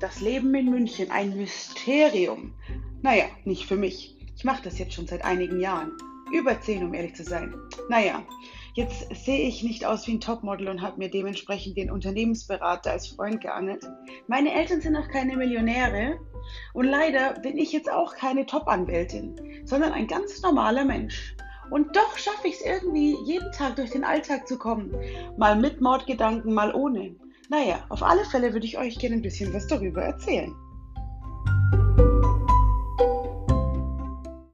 Das Leben in München, ein Mysterium. Naja, nicht für mich. Ich mache das jetzt schon seit einigen Jahren. Über zehn, um ehrlich zu sein. Naja, jetzt sehe ich nicht aus wie ein Topmodel und habe mir dementsprechend den Unternehmensberater als Freund geangelt. Meine Eltern sind auch keine Millionäre und leider bin ich jetzt auch keine Top-Anwältin, sondern ein ganz normaler Mensch. Und doch schaffe ich es irgendwie, jeden Tag durch den Alltag zu kommen. Mal mit Mordgedanken, mal ohne. Naja, auf alle Fälle würde ich euch gerne ein bisschen was darüber erzählen.